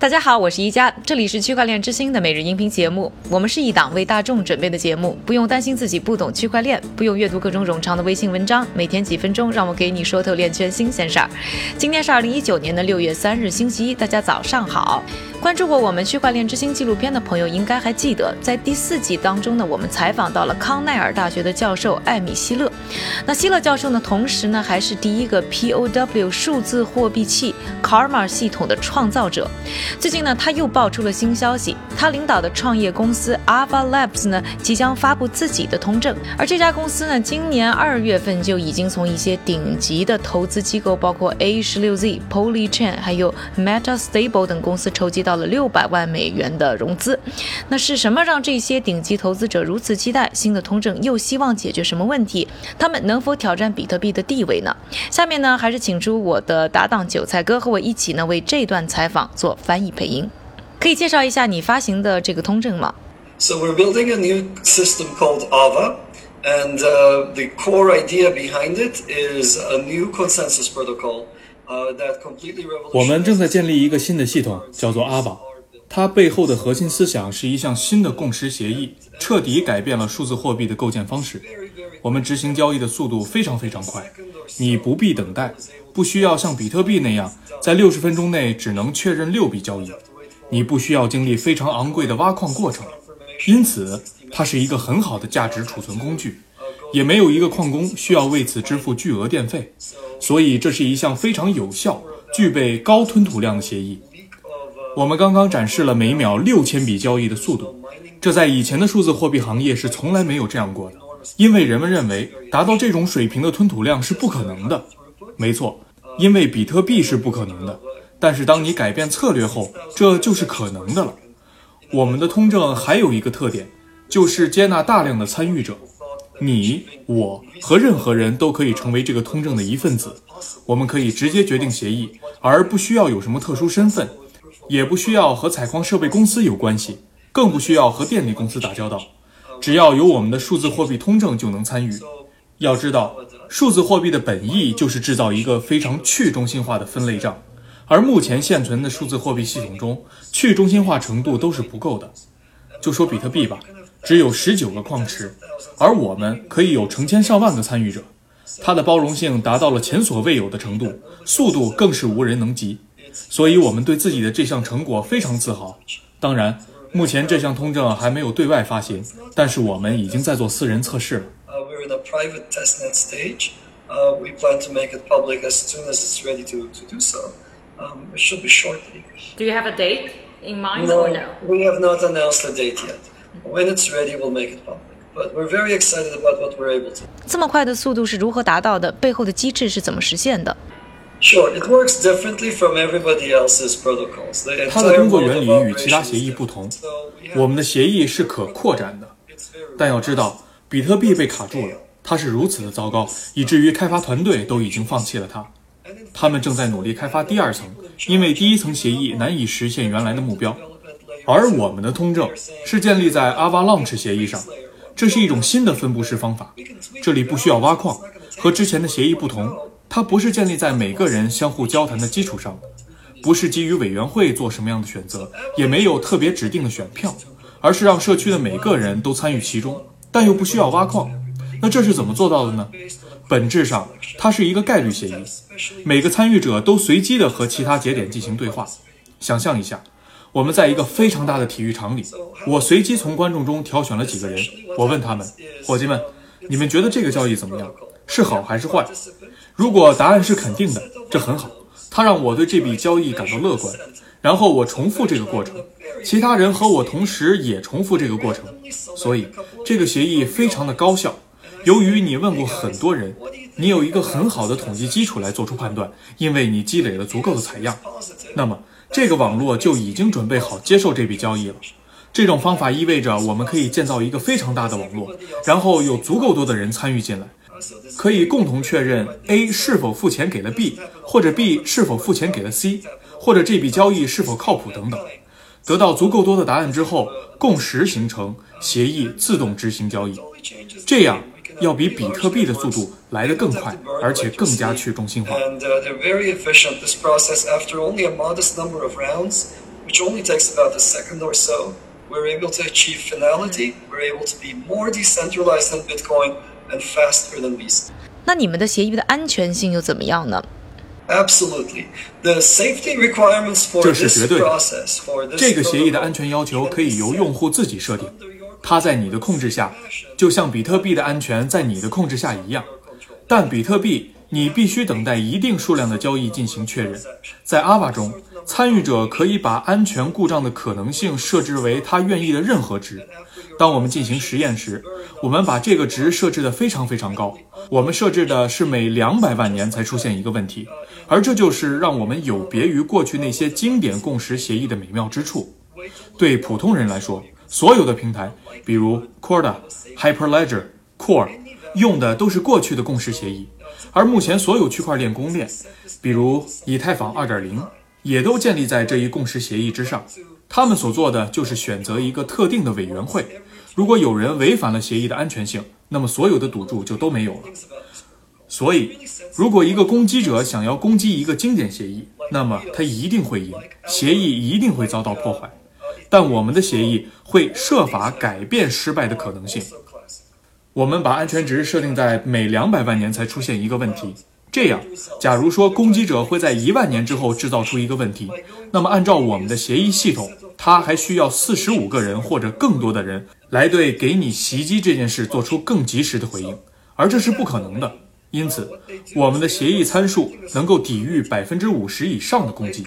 大家好，我是一加，这里是区块链之星的每日音频节目。我们是一档为大众准备的节目，不用担心自己不懂区块链，不用阅读各种冗长的微信文章，每天几分钟，让我给你说透链圈新鲜事儿。今天是二零一九年的六月三日，星期一，大家早上好。关注过我们区块链之星纪录片的朋友，应该还记得，在第四季当中呢，我们采访到了康奈尔大学的教授艾米希勒。那希勒教授呢，同时呢，还是第一个 POW 数字货币器 Karma 系统的创造者。最近呢，他又爆出了新消息，他领导的创业公司 Alpha Labs 呢，即将发布自己的通证。而这家公司呢，今年二月份就已经从一些顶级的投资机构，包括 A 十六 Z、Polychain 还有 MetaStable 等公司筹集到了六百万美元的融资。那是什么让这些顶级投资者如此期待新的通证？又希望解决什么问题？他们能否挑战比特币的地位呢？下面呢，还是请出我的搭档韭菜哥和我一起呢，为这段采访做翻译配音。可以介绍一下你发行的这个通证吗？So we're building a new system called AVA. And uh, the core idea behind it is a new consensus protocol. 我们正在建立一个新的系统，叫做阿宝。它背后的核心思想是一项新的共识协议，彻底改变了数字货币的构建方式。我们执行交易的速度非常非常快，你不必等待，不需要像比特币那样在六十分钟内只能确认六笔交易，你不需要经历非常昂贵的挖矿过程，因此它是一个很好的价值储存工具，也没有一个矿工需要为此支付巨额电费。所以，这是一项非常有效、具备高吞吐量的协议。我们刚刚展示了每秒六千笔交易的速度，这在以前的数字货币行业是从来没有这样过的。因为人们认为达到这种水平的吞吐量是不可能的。没错，因为比特币是不可能的。但是当你改变策略后，这就是可能的了。我们的通证还有一个特点，就是接纳大量的参与者。你、我和任何人都可以成为这个通证的一份子。我们可以直接决定协议，而不需要有什么特殊身份，也不需要和采矿设备公司有关系，更不需要和电力公司打交道。只要有我们的数字货币通证就能参与。要知道，数字货币的本意就是制造一个非常去中心化的分类账，而目前现存的数字货币系统中，去中心化程度都是不够的。就说比特币吧。只有十九个矿池，而我们可以有成千上万个参与者，它的包容性达到了前所未有的程度，速度更是无人能及。所以，我们对自己的这项成果非常自豪。当然，目前这项通证还没有对外发行，但是我们已经在做私人测试了。Do you have a date in mind or no? We have not announced a date yet. When it's ready, we'll make it public. But we're very excited about what we're able to. 这么快的速度是如何达到的？背后的机制是怎么实现的？Sure, it works differently from everybody else's protocols. 它的工作原理与其他协议不同。我们的协议是可扩展的，但要知道，比特币被卡住了，它是如此的糟糕，以至于开发团队都已经放弃了它。他们正在努力开发第二层，因为第一层协议难以实现原来的目标。而我们的通证是建立在 Avalanche 协议上，这是一种新的分布式方法。这里不需要挖矿，和之前的协议不同，它不是建立在每个人相互交谈的基础上，不是基于委员会做什么样的选择，也没有特别指定的选票，而是让社区的每个人都参与其中，但又不需要挖矿。那这是怎么做到的呢？本质上，它是一个概率协议，每个参与者都随机的和其他节点进行对话。想象一下。我们在一个非常大的体育场里，我随机从观众中挑选了几个人，我问他们：“伙计们，你们觉得这个交易怎么样？是好还是坏？”如果答案是肯定的，这很好，它让我对这笔交易感到乐观。然后我重复这个过程，其他人和我同时也重复这个过程，所以这个协议非常的高效。由于你问过很多人，你有一个很好的统计基础来做出判断，因为你积累了足够的采样，那么。这个网络就已经准备好接受这笔交易了。这种方法意味着我们可以建造一个非常大的网络，然后有足够多的人参与进来，可以共同确认 A 是否付钱给了 B，或者 B 是否付钱给了 C，或者这笔交易是否靠谱等等。得到足够多的答案之后，共识形成，协议自动执行交易。这样。要比比特币的速度来得更快，而且更加去中心化。which only takes about a second or so, we're able to achieve finality. We're able to be more decentralized than Bitcoin and faster than Visa. 那你们的协议的安全性又怎么样呢？Absolutely. The safety requirements for 这是 this 绝对的 process, for this 这个协议的安全要求可以由用户自己设定，它在你的控制下，就像比特币的安全在你的控制下一样。但比特币你必须等待一定数量的交易进行确认。在 AVA 中，参与者可以把安全故障的可能性设置为他愿意的任何值。当我们进行实验时，我们把这个值设置得非常非常高。我们设置的是每两百万年才出现一个问题，而这就是让我们有别于过去那些经典共识协议的美妙之处。对普通人来说，所有的平台，比如 Corda、Hyperledger、Core，用的都是过去的共识协议，而目前所有区块链公链，比如以太坊2.0，也都建立在这一共识协议之上。他们所做的就是选择一个特定的委员会。如果有人违反了协议的安全性，那么所有的赌注就都没有了。所以，如果一个攻击者想要攻击一个经典协议，那么他一定会赢，协议一定会遭到破坏。但我们的协议会设法改变失败的可能性。我们把安全值设定在每两百万年才出现一个问题。这样，假如说攻击者会在一万年之后制造出一个问题，那么按照我们的协议系统，他还需要四十五个人或者更多的人来对给你袭击这件事做出更及时的回应，而这是不可能的。因此，我们的协议参数能够抵御百分之五十以上的攻击。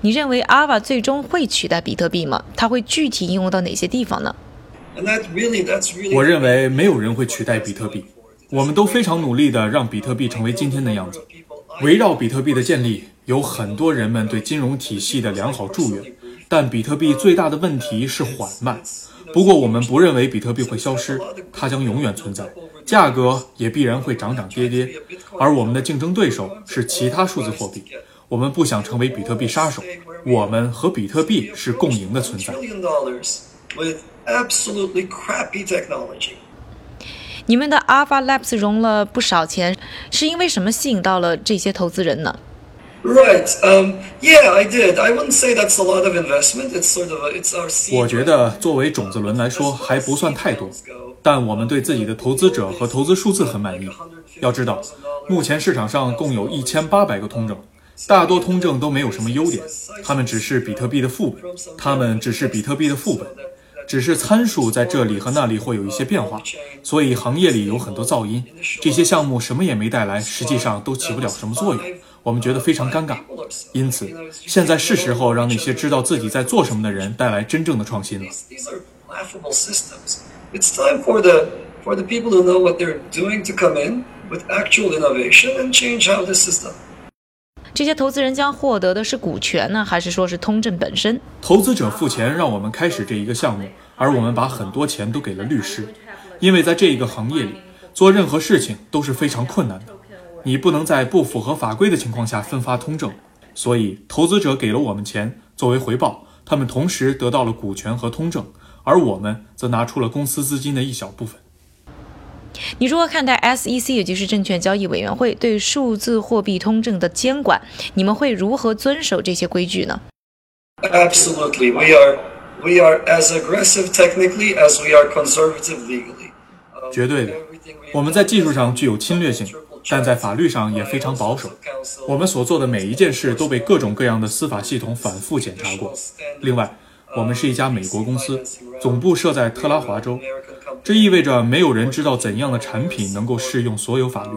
你认为 Ava 最终会取代比特币吗？它会具体应用到哪些地方呢？我认为没有人会取代比特币。我们都非常努力地让比特币成为今天的样子。围绕比特币的建立，有很多人们对金融体系的良好祝愿。但比特币最大的问题是缓慢。不过，我们不认为比特币会消失，它将永远存在，价格也必然会涨涨跌跌。而我们的竞争对手是其他数字货币。我们不想成为比特币杀手，我们和比特币是共赢的存在。你们的 Alpha Labs 融了不少钱，是因为什么吸引到了这些投资人呢？Right. Um, yeah, I did. I wouldn't say that's a lot of investment. It's sort of a, it's our. 我觉得作为种子轮来说还不算太多，但我们对自己的投资者和投资数字很满意。要知道，目前市场上共有一千八百个通证，大多通证都没有什么优点，它们只是比特币的副本，它们只是比特币的副本，只是参数在这里和那里会有一些变化，所以行业里有很多噪音。这些项目什么也没带来，实际上都起不了什么作用。我们觉得非常尴尬，因此现在是时候让那些知道自己在做什么的人带来真正的创新了。These are laughable systems. It's time for the for the people who know what they're doing to come in with actual innovation and change how this is done. 这些投资人将获得的是股权呢，还是说是通证本身？投资者付钱让我们开始这一个项目，而我们把很多钱都给了律师，因为在这一个行业里，做任何事情都是非常困难的。你不能在不符合法规的情况下分发通证，所以投资者给了我们钱作为回报，他们同时得到了股权和通证，而我们则拿出了公司资金的一小部分。你如何看待 SEC，也就是证券交易委员会对数字货币通证的监管？你们会如何遵守这些规矩呢？Absolutely, we are we are as aggressive technically as we are conservative legally. 绝对的，我们在技术上具有侵略性，但在法律上也非常保守。我们所做的每一件事都被各种各样的司法系统反复检查过。另外，我们是一家美国公司，总部设在特拉华州，这意味着没有人知道怎样的产品能够适用所有法律。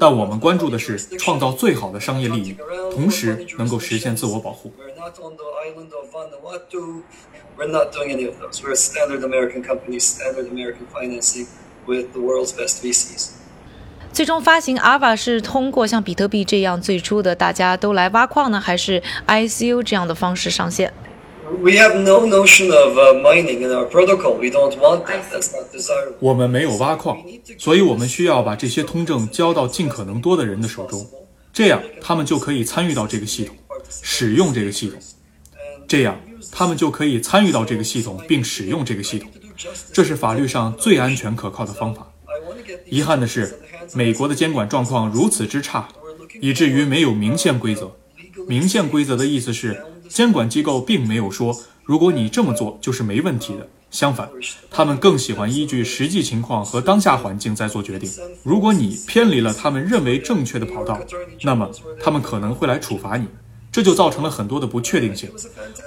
但我们关注的是创造最好的商业利益，同时能够实现自我保护。with the world's best VCs. 最终发行 AVA 是通过像比特币这样最初的大家都来挖矿呢，还是 I C U 这样的方式上线？We have no notion of uh, mining in our protocol. We don't want that. That's not desirable. 我们没有挖矿，所以我们需要把这些通证交到尽可能多的人的手中，这样他们就可以参与到这个系统，使用这个系统。这样他们就可以参与到这个系统并使用这个系统，这是法律上最安全可靠的方法。遗憾的是，美国的监管状况如此之差，以至于没有明线规则。明线规则的意思是，监管机构并没有说，如果你这么做就是没问题的。相反，他们更喜欢依据实际情况和当下环境在做决定。如果你偏离了他们认为正确的跑道，那么他们可能会来处罚你，这就造成了很多的不确定性。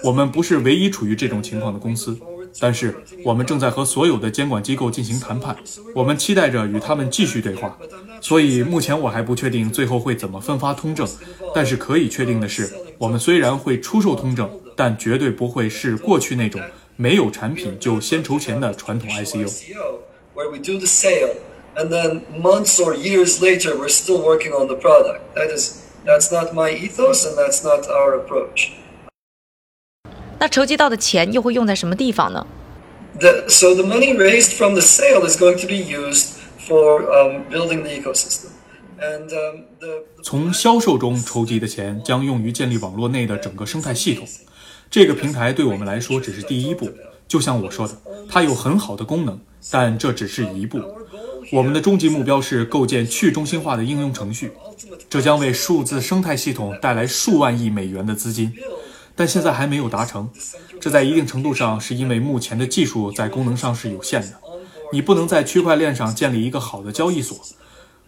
我们不是唯一处于这种情况的公司，但是我们正在和所有的监管机构进行谈判，我们期待着与他们继续对话。所以目前我还不确定最后会怎么分发通证，但是可以确定的是，我们虽然会出售通证，但绝对不会是过去那种。没有产品就先筹钱的传统 ICO。Where we do the sale and then months or years later we're still working on the product. That is that's not my ethos and that's not our approach. 那筹集到的钱又会用在什么地方呢？The, so the money raised from the sale is going to be used for um, building the ecosystem. And, um, the, the 从销售中筹集的钱将用于建立网络内的整个生态系统。这个平台对我们来说只是第一步，就像我说的，它有很好的功能，但这只是一步。我们的终极目标是构建去中心化的应用程序，这将为数字生态系统带来数万亿美元的资金，但现在还没有达成。这在一定程度上是因为目前的技术在功能上是有限的。你不能在区块链上建立一个好的交易所。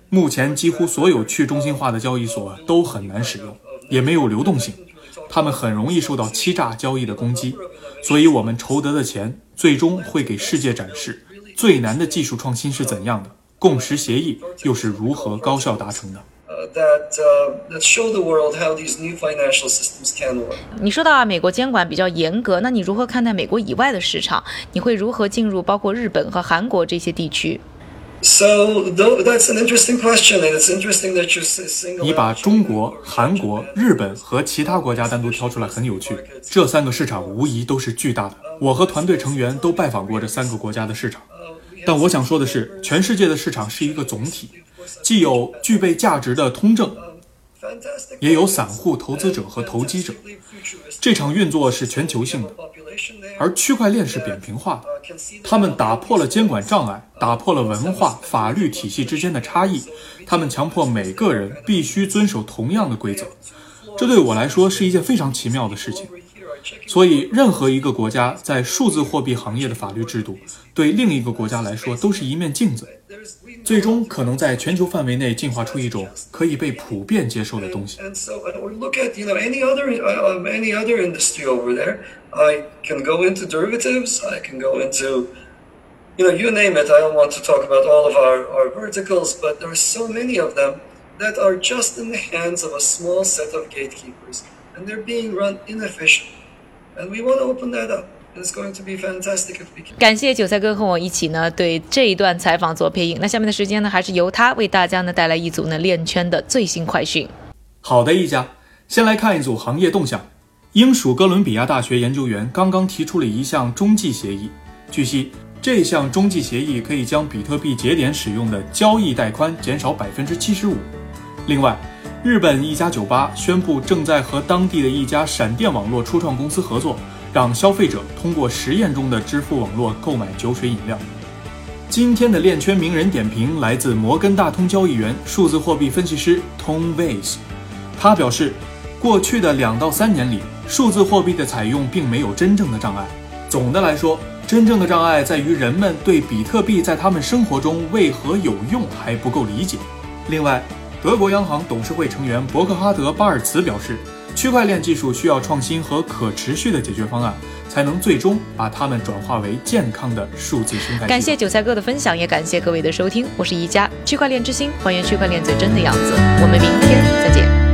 目前几乎所有去中心化的交易所都很难使用，也没有流动性。他们很容易受到欺诈交易的攻击，所以我们筹得的钱最终会给世界展示最难的技术创新是怎样的，共识协议又是如何高效达成的。你说到啊，美国监管比较严格，那你如何看待美国以外的市场？你会如何进入包括日本和韩国这些地区？So that's an interesting question, and it's interesting that you say. 你把中国、韩国、日本和其他国家单独挑出来很有趣。这三个市场无疑都是巨大的。我和团队成员都拜访过这三个国家的市场。但我想说的是，全世界的市场是一个总体，既有具备价值的通证，也有散户投资者和投机者。这场运作是全球性的。而区块链是扁平化的，他们打破了监管障碍，打破了文化、法律体系之间的差异，他们强迫每个人必须遵守同样的规则。这对我来说是一件非常奇妙的事情。所以，任何一个国家在数字货币行业的法律制度，对另一个国家来说都是一面镜子，最终可能在全球范围内进化出一种可以被普遍接受的东西。I can go into derivatives, I can go into, you know, you name it. I don't want to talk about all of our, our verticals, but there are so many of them that are just in the hands of a small set of gatekeepers, and they're being run inefficiently. And we want to open that up. It's going to be fantastic if we can. 感谢韭菜哥和我一起呢，对这一段采访做配音。那下面的时间呢，还是由他为大家呢带来一组呢链圈的最新快讯。好的，一家，先来看一组行业动向。英属哥伦比亚大学研究员刚刚提出了一项中继协议。据悉，这项中继协议可以将比特币节点使用的交易带宽减少百分之七十五。另外，日本一家酒吧宣布正在和当地的一家闪电网络初创公司合作，让消费者通过实验中的支付网络购买酒水饮料。今天的链圈名人点评来自摩根大通交易员、数字货币分析师 Tom Weiss，他表示。过去的两到三年里，数字货币的采用并没有真正的障碍。总的来说，真正的障碍在于人们对比特币在他们生活中为何有用还不够理解。另外，德国央行董事会成员伯克哈德·巴尔茨表示，区块链技术需要创新和可持续的解决方案，才能最终把它们转化为健康的数字生态。感谢韭菜哥的分享，也感谢各位的收听。我是宜家，区块链之星，还原区块链最真的样子。我们明天再见。